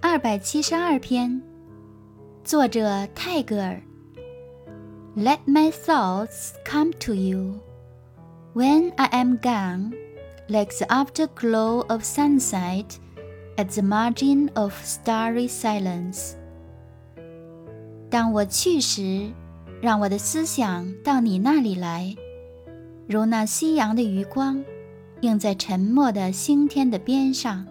二百七十二篇作者泰戈尔 let my thoughts come to you when i am gone like the afterglow of sunset at the margin of starry silence 当我去时让我的思想到你那里来如那夕阳的余光映在沉默的星天的边上